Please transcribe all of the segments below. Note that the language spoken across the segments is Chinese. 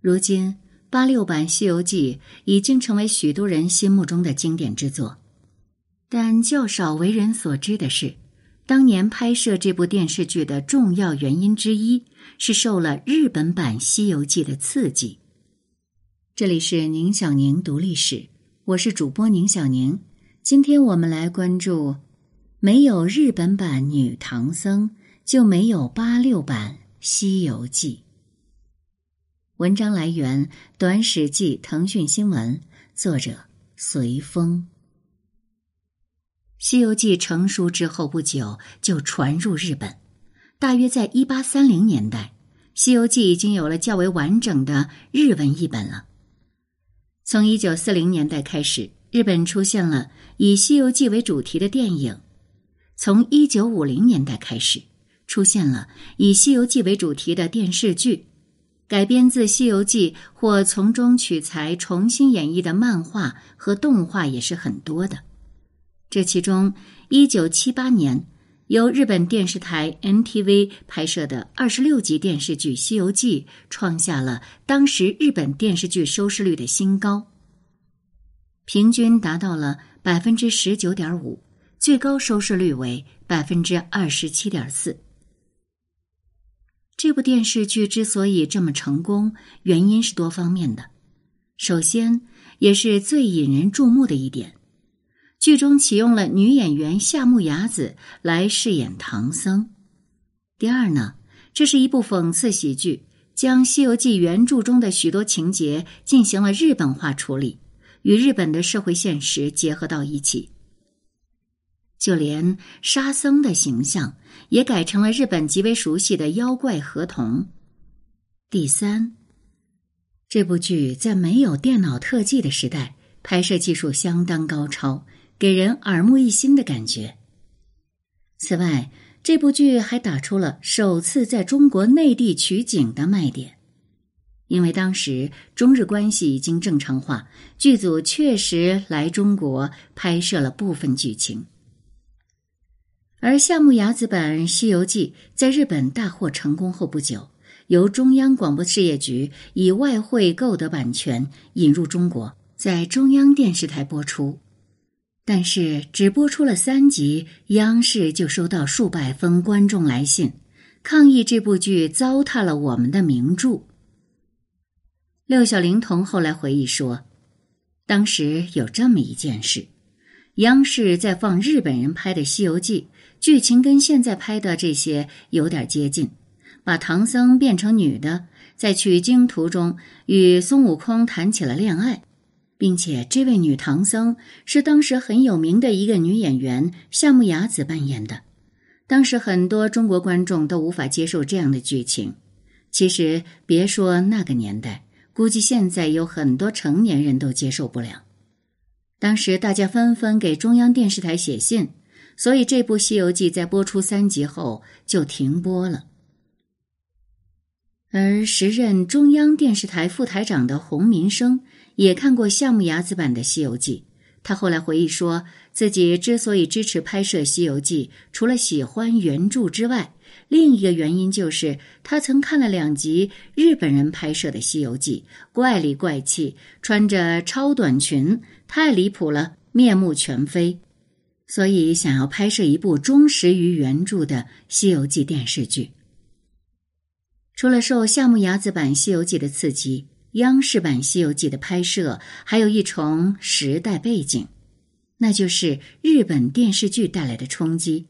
如今，八六版《西游记》已经成为许多人心目中的经典之作，但较少为人所知的是，当年拍摄这部电视剧的重要原因之一是受了日本版《西游记》的刺激。这里是宁小宁读历史，我是主播宁小宁。今天我们来关注：没有日本版女唐僧，就没有八六版《西游记》。文章来源：短史记腾讯新闻，作者随风。《西游记》成书之后不久就传入日本，大约在一八三零年代，《西游记》已经有了较为完整的日文译本了。从一九四零年代开始，日本出现了以《西游记》为主题的电影；从一九五零年代开始，出现了以《西游记》为主题的电视剧。改编自《西游记》或从中取材重新演绎的漫画和动画也是很多的。这其中，一九七八年由日本电视台 NTV 拍摄的二十六集电视剧《西游记》创下了当时日本电视剧收视率的新高，平均达到了百分之十九点五，最高收视率为百分之二十七点四。这部电视剧之所以这么成功，原因是多方面的。首先，也是最引人注目的一点，剧中启用了女演员夏目雅子来饰演唐僧。第二呢，这是一部讽刺喜剧，将《西游记》原著中的许多情节进行了日本化处理，与日本的社会现实结合到一起。就连沙僧的形象也改成了日本极为熟悉的妖怪河童。第三，这部剧在没有电脑特技的时代，拍摄技术相当高超，给人耳目一新的感觉。此外，这部剧还打出了首次在中国内地取景的卖点，因为当时中日关系已经正常化，剧组确实来中国拍摄了部分剧情。而夏目雅子版《西游记》在日本大获成功后不久，由中央广播事业局以外汇购得版权引入中国，在中央电视台播出。但是只播出了三集，央视就收到数百封观众来信，抗议这部剧糟蹋了我们的名著。六小龄童后来回忆说，当时有这么一件事：央视在放日本人拍的《西游记》。剧情跟现在拍的这些有点接近，把唐僧变成女的，在取经途中与孙悟空谈起了恋爱，并且这位女唐僧是当时很有名的一个女演员夏目雅子扮演的。当时很多中国观众都无法接受这样的剧情，其实别说那个年代，估计现在有很多成年人都接受不了。当时大家纷纷给中央电视台写信。所以，这部《西游记》在播出三集后就停播了。而时任中央电视台副台长的洪民生也看过夏目雅子版的《西游记》，他后来回忆说，自己之所以支持拍摄《西游记》，除了喜欢原著之外，另一个原因就是他曾看了两集日本人拍摄的《西游记》，怪里怪气，穿着超短裙，太离谱了，面目全非。所以，想要拍摄一部忠实于原著的《西游记》电视剧，除了受夏目雅子版《西游记》的刺激，央视版《西游记》的拍摄还有一重时代背景，那就是日本电视剧带来的冲击。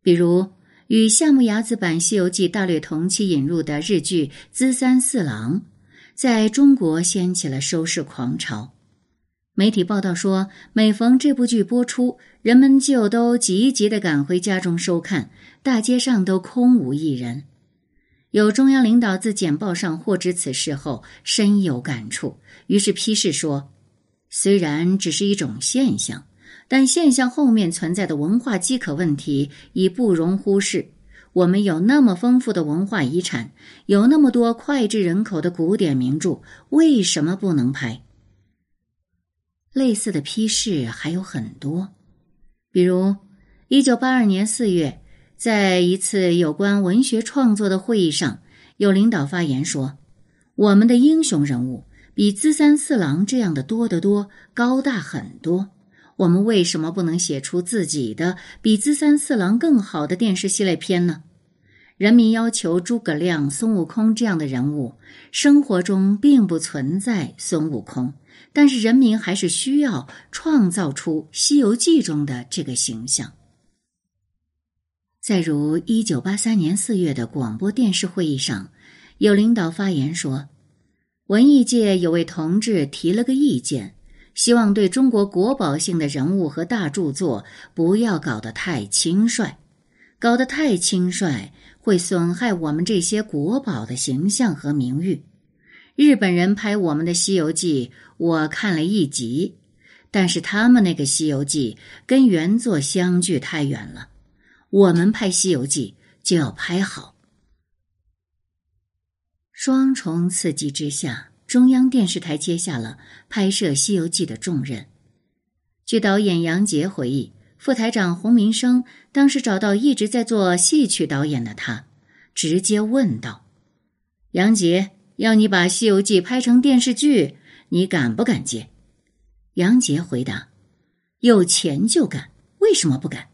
比如，与夏目雅子版《西游记》大略同期引入的日剧《资三四郎》，在中国掀起了收视狂潮。媒体报道说，每逢这部剧播出，人们就都急急的赶回家中收看，大街上都空无一人。有中央领导自简报上获知此事后，深有感触，于是批示说：“虽然只是一种现象，但现象后面存在的文化饥渴问题已不容忽视。我们有那么丰富的文化遗产，有那么多脍炙人口的古典名著，为什么不能拍？”类似的批示还有很多，比如，一九八二年四月，在一次有关文学创作的会议上，有领导发言说：“我们的英雄人物比资三四郎这样的多得多，高大很多。我们为什么不能写出自己的比资三四郎更好的电视系列片呢？人民要求诸葛亮、孙悟空这样的人物，生活中并不存在孙悟空，但是人民还是需要创造出《西游记》中的这个形象。再如，一九八三年四月的广播电视会议上，有领导发言说，文艺界有位同志提了个意见，希望对中国国宝性的人物和大著作不要搞得太轻率，搞得太轻率会损害我们这些国宝的形象和名誉。日本人拍我们的《西游记》，我看了一集，但是他们那个《西游记》跟原作相距太远了。我们拍《西游记》就要拍好。双重刺激之下，中央电视台接下了拍摄《西游记》的重任。据导演杨洁回忆，副台长洪民生当时找到一直在做戏曲导演的他，直接问道：“杨洁，要你把《西游记》拍成电视剧，你敢不敢接？”杨杰回答：“有钱就敢，为什么不敢？”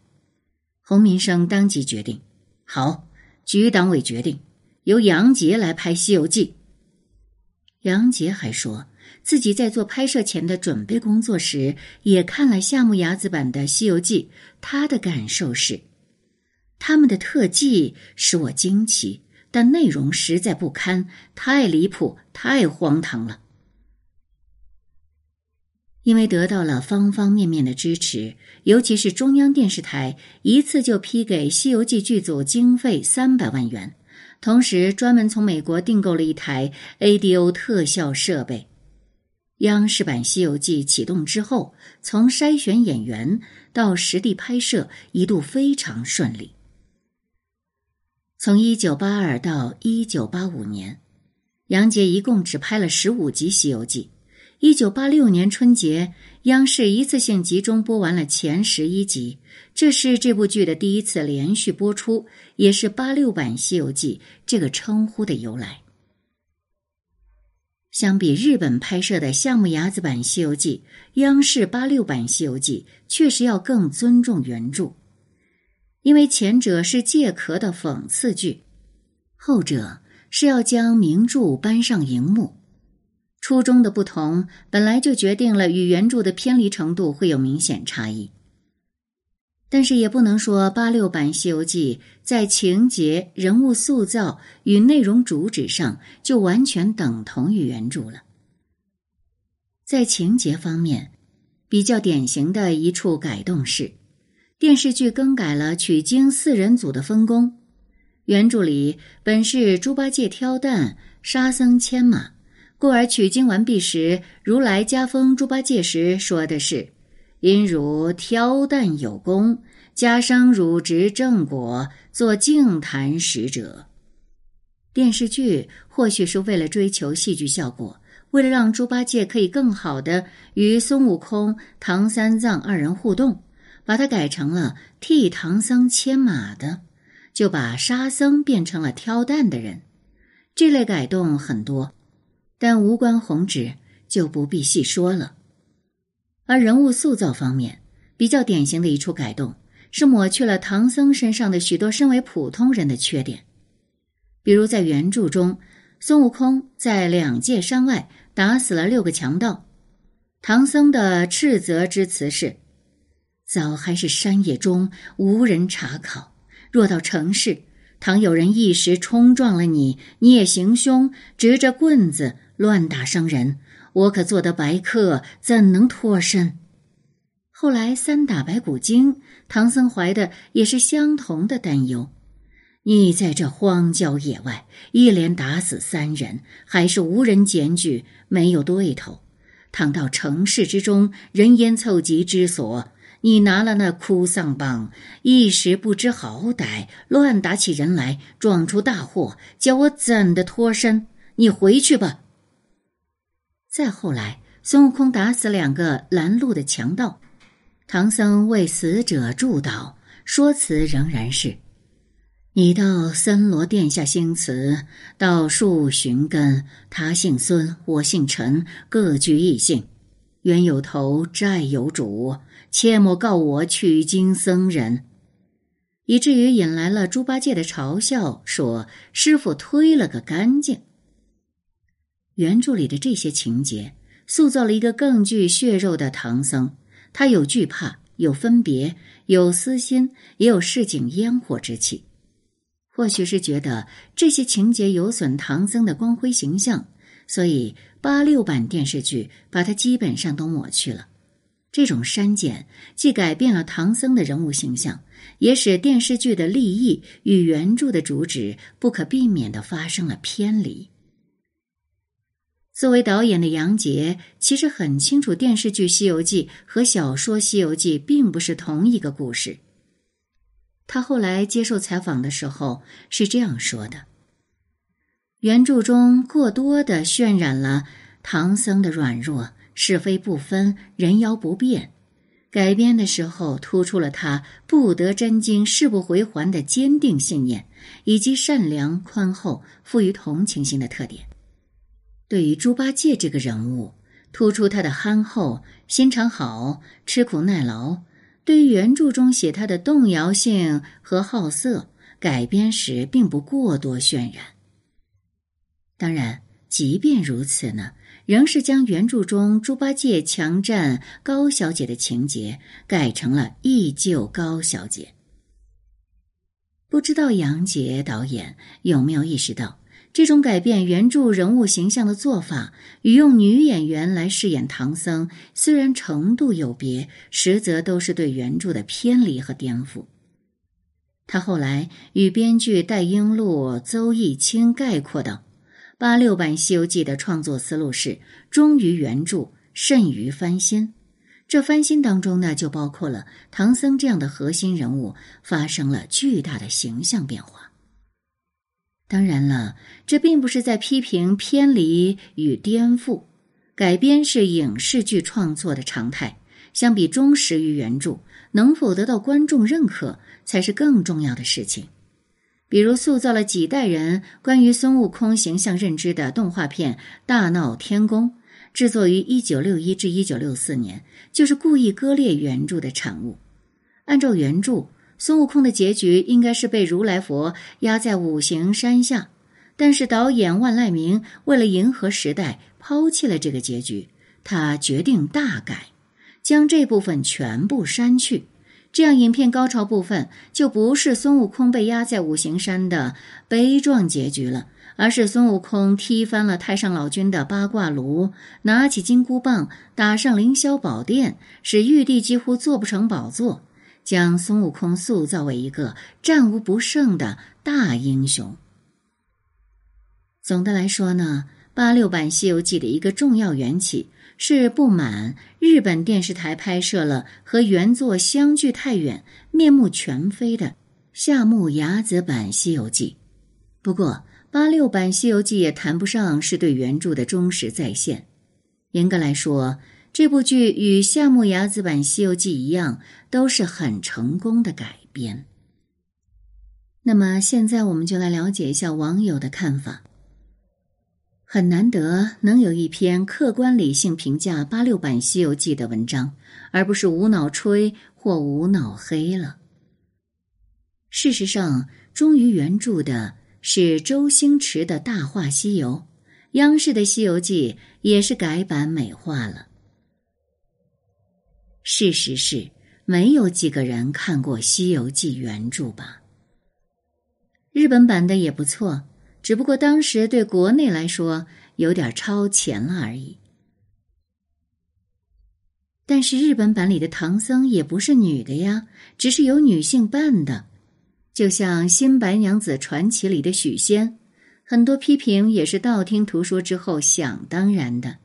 洪民生当即决定：“好，局党委决定由杨杰来拍《西游记》。”杨杰还说自己在做拍摄前的准备工作时，也看了夏目雅子版的《西游记》，他的感受是：他们的特技使我惊奇，但内容实在不堪，太离谱，太荒唐了。因为得到了方方面面的支持，尤其是中央电视台一次就批给《西游记》剧组经费三百万元，同时专门从美国订购了一台 ADO 特效设备。央视版《西游记》启动之后，从筛选演员到实地拍摄，一度非常顺利。从一九八二到一九八五年，杨洁一共只拍了十五集《西游记》。一九八六年春节，央视一次性集中播完了前十一集，这是这部剧的第一次连续播出，也是“八六版《西游记》这个称呼的由来。相比日本拍摄的项目牙子版《西游记》，央视八六版《西游记》确实要更尊重原著，因为前者是借壳的讽刺剧，后者是要将名著搬上荧幕。初衷的不同，本来就决定了与原著的偏离程度会有明显差异。但是也不能说八六版《西游记》在情节、人物塑造与内容主旨上就完全等同于原著了。在情节方面，比较典型的一处改动是，电视剧更改了取经四人组的分工。原著里本是猪八戒挑担，沙僧牵马。故而取经完毕时，如来加封猪八戒时说的是：“因汝挑担有功，加上汝执正果，做净坛使者。”电视剧或许是为了追求戏剧效果，为了让猪八戒可以更好的与孙悟空、唐三藏二人互动，把它改成了替唐僧牵马的，就把沙僧变成了挑担的人。这类改动很多。但无关宏旨，就不必细说了。而人物塑造方面，比较典型的一处改动是抹去了唐僧身上的许多身为普通人的缺点，比如在原著中，孙悟空在两界山外打死了六个强盗，唐僧的斥责之词是：“早还是山野中无人查考，若到城市，倘有人一时冲撞了你，你也行凶，执着棍子。”乱打伤人，我可做得白客，怎能脱身？后来三打白骨精，唐僧怀的也是相同的担忧。你在这荒郊野外，一连打死三人，还是无人检举，没有对头。倘到城市之中，人烟凑集之所，你拿了那哭丧棒，一时不知好歹，乱打起人来，撞出大祸，叫我怎的脱身？你回去吧。再后来，孙悟空打死两个拦路的强盗，唐僧为死者祝祷，说辞仍然是：“你到森罗殿下兴辞，到树寻根。他姓孙，我姓陈，各具异姓。冤有头，债有主，切莫告我取经僧人。以至于引来了猪八戒的嘲笑，说师傅推了个干净。原著里的这些情节，塑造了一个更具血肉的唐僧。他有惧怕，有分别，有私心，也有市井烟火之气。或许是觉得这些情节有损唐僧的光辉形象，所以八六版电视剧把它基本上都抹去了。这种删减既改变了唐僧的人物形象，也使电视剧的立意与原著的主旨不可避免的发生了偏离。作为导演的杨洁其实很清楚，电视剧《西游记》和小说《西游记》并不是同一个故事。他后来接受采访的时候是这样说的：“原著中过多的渲染了唐僧的软弱、是非不分、人妖不变；改编的时候突出了他不得真经、誓不回还的坚定信念，以及善良、宽厚、富于同情心的特点。对于猪八戒这个人物，突出他的憨厚、心肠好、吃苦耐劳。”对于原著中写他的动摇性和好色，改编时并不过多渲染。当然，即便如此呢，仍是将原著中猪八戒强占高小姐的情节改成了忆旧高小姐。不知道杨洁导演有没有意识到？这种改变原著人物形象的做法，与用女演员来饰演唐僧，虽然程度有别，实则都是对原著的偏离和颠覆。他后来与编剧戴英禄、邹逸清概括道：“八六版《西游记》的创作思路是忠于原著，慎于翻新。这翻新当中呢，就包括了唐僧这样的核心人物发生了巨大的形象变化。”当然了，这并不是在批评偏离与颠覆。改编是影视剧创作的常态，相比忠实于原著，能否得到观众认可才是更重要的事情。比如塑造了几代人关于孙悟空形象认知的动画片《大闹天宫》，制作于一九六一至一九六四年，就是故意割裂原著的产物。按照原著。孙悟空的结局应该是被如来佛压在五行山下，但是导演万籁鸣为了迎合时代，抛弃了这个结局。他决定大改，将这部分全部删去，这样影片高潮部分就不是孙悟空被压在五行山的悲壮结局了，而是孙悟空踢翻了太上老君的八卦炉，拿起金箍棒打上凌霄宝殿，使玉帝几乎坐不成宝座。将孙悟空塑造为一个战无不胜的大英雄。总的来说呢，八六版《西游记》的一个重要缘起是不满日本电视台拍摄了和原作相距太远、面目全非的夏目雅子版《西游记》。不过，八六版《西游记》也谈不上是对原著的忠实再现。严格来说。这部剧与夏目雅子版《西游记》一样，都是很成功的改编。那么现在我们就来了解一下网友的看法。很难得能有一篇客观理性评价八六版《西游记》的文章，而不是无脑吹或无脑黑了。事实上，忠于原著的是周星驰的大话西游，央视的《西游记》也是改版美化了。事实是，没有几个人看过《西游记》原著吧？日本版的也不错，只不过当时对国内来说有点超前了而已。但是日本版里的唐僧也不是女的呀，只是有女性扮的，就像《新白娘子传奇》里的许仙，很多批评也是道听途说之后想当然的。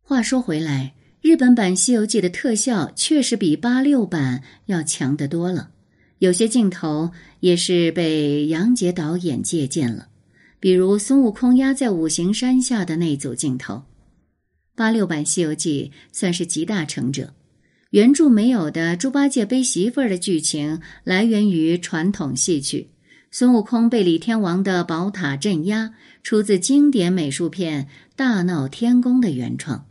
话说回来。日本版《西游记》的特效确实比八六版要强得多了，有些镜头也是被杨洁导演借鉴了，比如孙悟空压在五行山下的那组镜头。八六版《西游记》算是集大成者，原著没有的猪八戒背媳妇儿的剧情来源于传统戏曲。孙悟空被李天王的宝塔镇压，出自经典美术片《大闹天宫》的原创。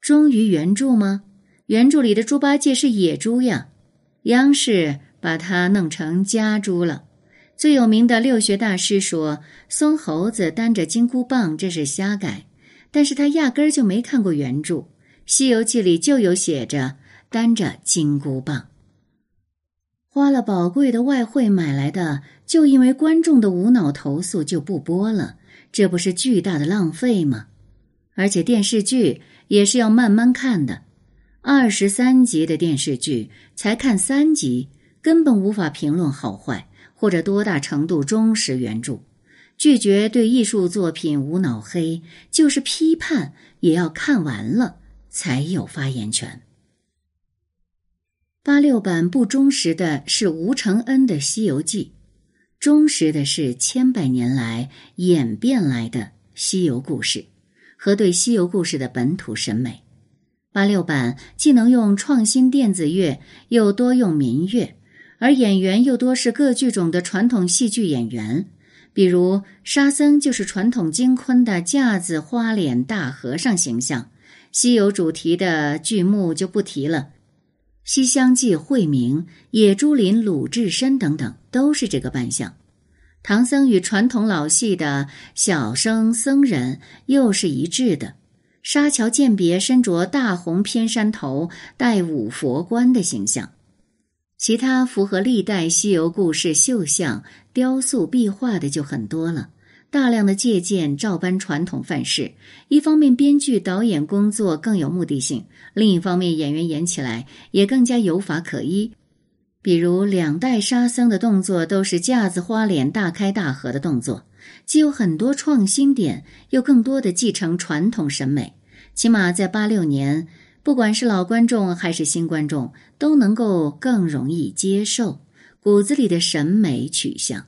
忠于原著吗？原著里的猪八戒是野猪呀，央视把它弄成家猪了。最有名的六学大师说，孙猴子担着金箍棒，这是瞎改，但是他压根儿就没看过原著。《西游记》里就有写着担着金箍棒，花了宝贵的外汇买来的，就因为观众的无脑投诉就不播了，这不是巨大的浪费吗？而且电视剧也是要慢慢看的，二十三集的电视剧才看三集，根本无法评论好坏或者多大程度忠实原著。拒绝对艺术作品无脑黑，就是批判也要看完了。才有发言权。八六版不忠实的是吴承恩的《西游记》，忠实的是千百年来演变来的西游故事和对西游故事的本土审美。八六版既能用创新电子乐，又多用民乐，而演员又多是各剧种的传统戏剧演员，比如沙僧就是传统京昆的架子花脸大和尚形象。西游主题的剧目就不提了，《西厢记》惠明、野猪林鲁智深等等都是这个扮相。唐僧与传统老戏的小生僧人又是一致的。沙桥鉴别身着大红偏山头，戴五佛冠的形象。其他符合历代西游故事绣像、雕塑、壁画的就很多了。大量的借鉴照搬传统范式，一方面编剧导演工作更有目的性，另一方面演员演起来也更加有法可依。比如两代沙僧的动作都是架子花脸大开大合的动作，既有很多创新点，又更多的继承传统审美。起码在八六年，不管是老观众还是新观众，都能够更容易接受骨子里的审美取向。